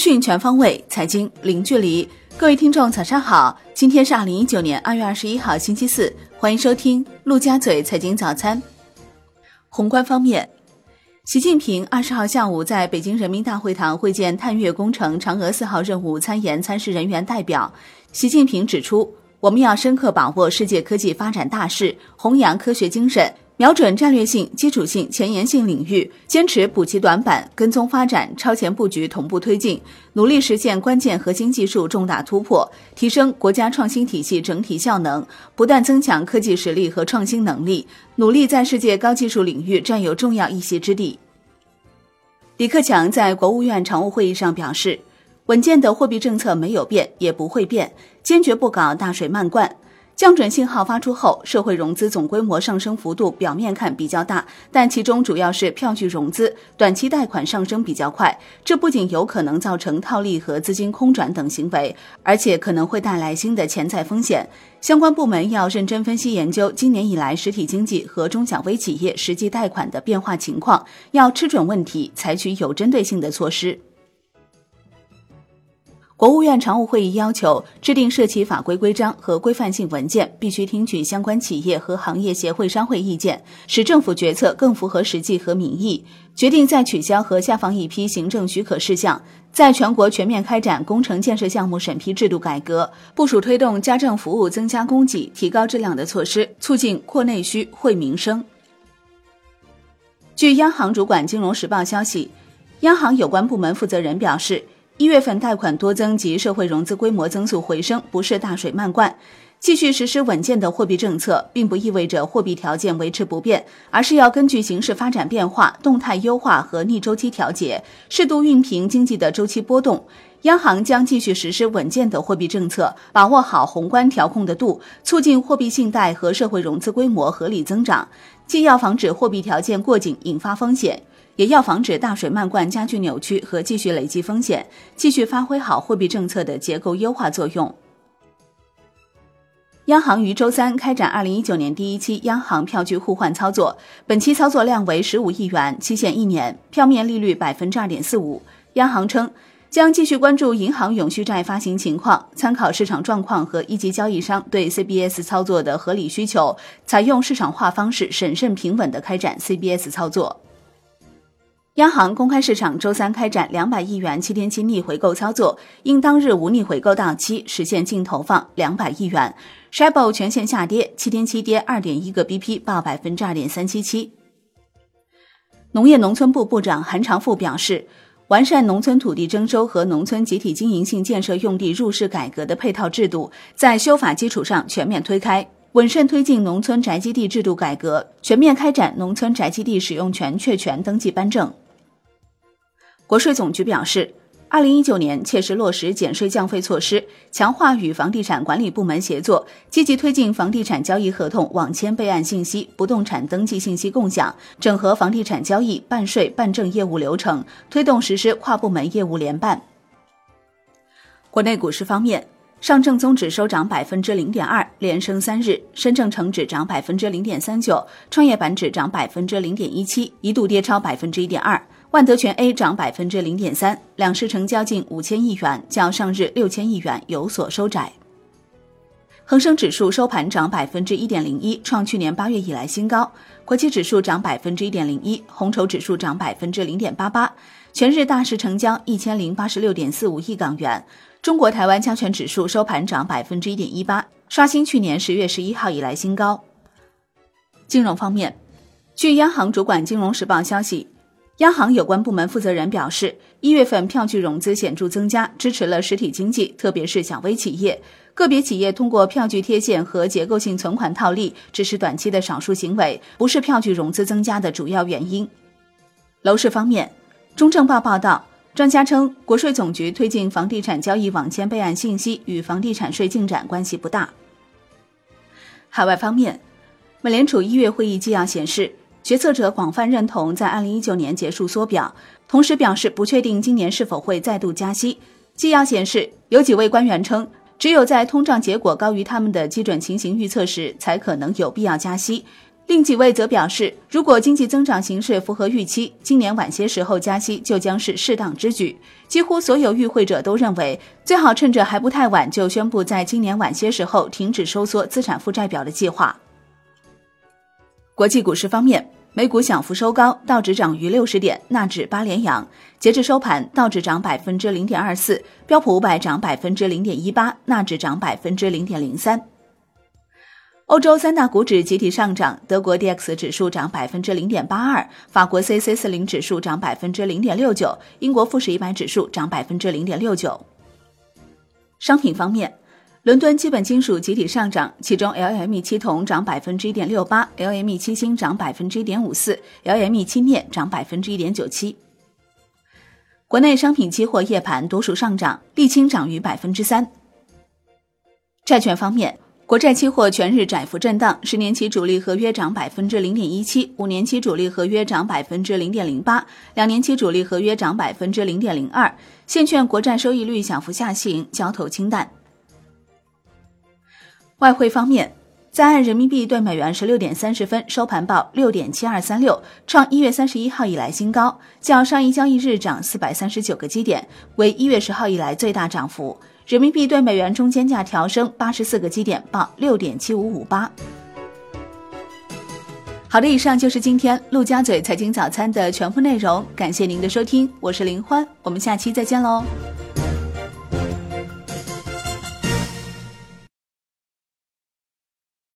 讯全方位，财经零距离。各位听众，早上好！今天是二零一九年二月二十一号，星期四，欢迎收听陆家嘴财经早餐。宏观方面，习近平二十号下午在北京人民大会堂会见探月工程嫦娥四号任务参研参试人员代表。习近平指出，我们要深刻把握世界科技发展大势，弘扬科学精神。瞄准战略性、基础性、前沿性领域，坚持补齐短板、跟踪发展、超前布局、同步推进，努力实现关键核心技术重大突破，提升国家创新体系整体效能，不断增强科技实力和创新能力，努力在世界高技术领域占有重要一席之地。李克强在国务院常务会议上表示，稳健的货币政策没有变，也不会变，坚决不搞大水漫灌。降准信号发出后，社会融资总规模上升幅度表面看比较大，但其中主要是票据融资、短期贷款上升比较快。这不仅有可能造成套利和资金空转等行为，而且可能会带来新的潜在风险。相关部门要认真分析研究今年以来实体经济和中小微企业实际贷款的变化情况，要吃准问题，采取有针对性的措施。国务院常务会议要求，制定涉企法规规章和规范性文件，必须听取相关企业和行业协会、商会意见，使政府决策更符合实际和民意。决定再取消和下放一批行政许可事项，在全国全面开展工程建设项目审批制度改革，部署推动家政服务增加供给、提高质量的措施，促进扩内需、惠民生。据央行主管金融时报消息，央行有关部门负责人表示。一月份贷款多增及社会融资规模增速回升，不是大水漫灌。继续实施稳健的货币政策，并不意味着货币条件维持不变，而是要根据形势发展变化，动态优化和逆周期调节，适度熨平经济的周期波动。央行将继续实施稳健的货币政策，把握好宏观调控的度，促进货币信贷和社会融资规模合理增长。既要防止货币条件过紧引发风险。也要防止大水漫灌加剧扭曲和继续累积风险，继续发挥好货币政策的结构优化作用。央行于周三开展二零一九年第一期央行票据互换操作，本期操作量为十五亿元，期限一年，票面利率百分之二点四五。央行称，将继续关注银行永续债发行情况，参考市场状况和一级交易商对 CBS 操作的合理需求，采用市场化方式，审慎平稳地开展 CBS 操作。央行公开市场周三开展两百亿元七天期逆回购操作，因当日无逆回购到期，实现净投放两百亿元。s h i b o 全线下跌，七天期跌二点一个 BP，报百分之二点三七七。农业农村部部长韩长赋表示，完善农村土地征收和农村集体经营性建设用地入市改革的配套制度，在修法基础上全面推开。稳慎推进农村宅基地制度改革，全面开展农村宅基地使用权确权登记颁证。国税总局表示，二零一九年切实落实减税降费措施，强化与房地产管理部门协作，积极推进房地产交易合同网签备案信息、不动产登记信息共享，整合房地产交易办税办证业务流程，推动实施跨部门业务联办。国内股市方面。上证综指收涨百分之零点二，连升三日；深证成指涨百分之零点三九，创业板指涨百分之零点一七，一度跌超百分之一点二。万德全 A 涨百分之零点三，两市成交近五千亿元，较上日六千亿元有所收窄。恒生指数收盘涨百分之一点零一，创去年八月以来新高。国企指数涨百分之一点零一，红筹指数涨百分之零点八八。全日大市成交一千零八十六点四五亿港元。中国台湾加权指数收盘涨百分之一点一八，刷新去年十月十一号以来新高。金融方面，据央行主管金融时报消息，央行有关部门负责人表示，一月份票据融资显著增加，支持了实体经济，特别是小微企业。个别企业通过票据贴现和结构性存款套利，只是短期的少数行为，不是票据融资增加的主要原因。楼市方面，中证报报道。专家称，国税总局推进房地产交易网签备案信息与房地产税进展关系不大。海外方面，美联储一月会议纪要显示，决策者广泛认同在二零一九年结束缩表，同时表示不确定今年是否会再度加息。纪要显示，有几位官员称，只有在通胀结果高于他们的基准情形预测时，才可能有必要加息。另几位则表示，如果经济增长形势符合预期，今年晚些时候加息就将是适当之举。几乎所有与会者都认为，最好趁着还不太晚就宣布在今年晚些时候停止收缩资产负债表的计划。国际股市方面，美股小幅收高，道指涨逾六十点，纳指八连阳。截至收盘，道指涨百分之零点二四，标普五百涨百分之零点一八，纳指涨百分之零点零三。欧洲三大股指集体上涨，德国 D X 指数涨百分之零点八二，法国 C C 四零指数涨百分之零点六九，英国富时一百指数涨百分之零点六九。商品方面，伦敦基本金属集体上涨，其中 L M E 七铜涨百分之一点六八，L M E 七锌涨百分之一点五四，L M E 七镍涨百分之一点九七。国内商品期货夜盘多数上涨，沥青涨逾百分之三。债券方面。国债期货全日窄幅震荡，十年期主力合约涨百分之零点一七，五年期主力合约涨百分之零点零八，两年期主力合约涨百分之零点零二。现券国债收益率小幅下行，交投清淡。外汇方面，在岸人民币对美元十六点三十分收盘报六点七二三六，创一月三十一号以来新高，较上一交易日涨四百三十九个基点，为一月十号以来最大涨幅。人民币对美元中间价调升八十四个基点，报六点七五五八。好的，以上就是今天陆家嘴财经早餐的全部内容，感谢您的收听，我是林欢，我们下期再见喽。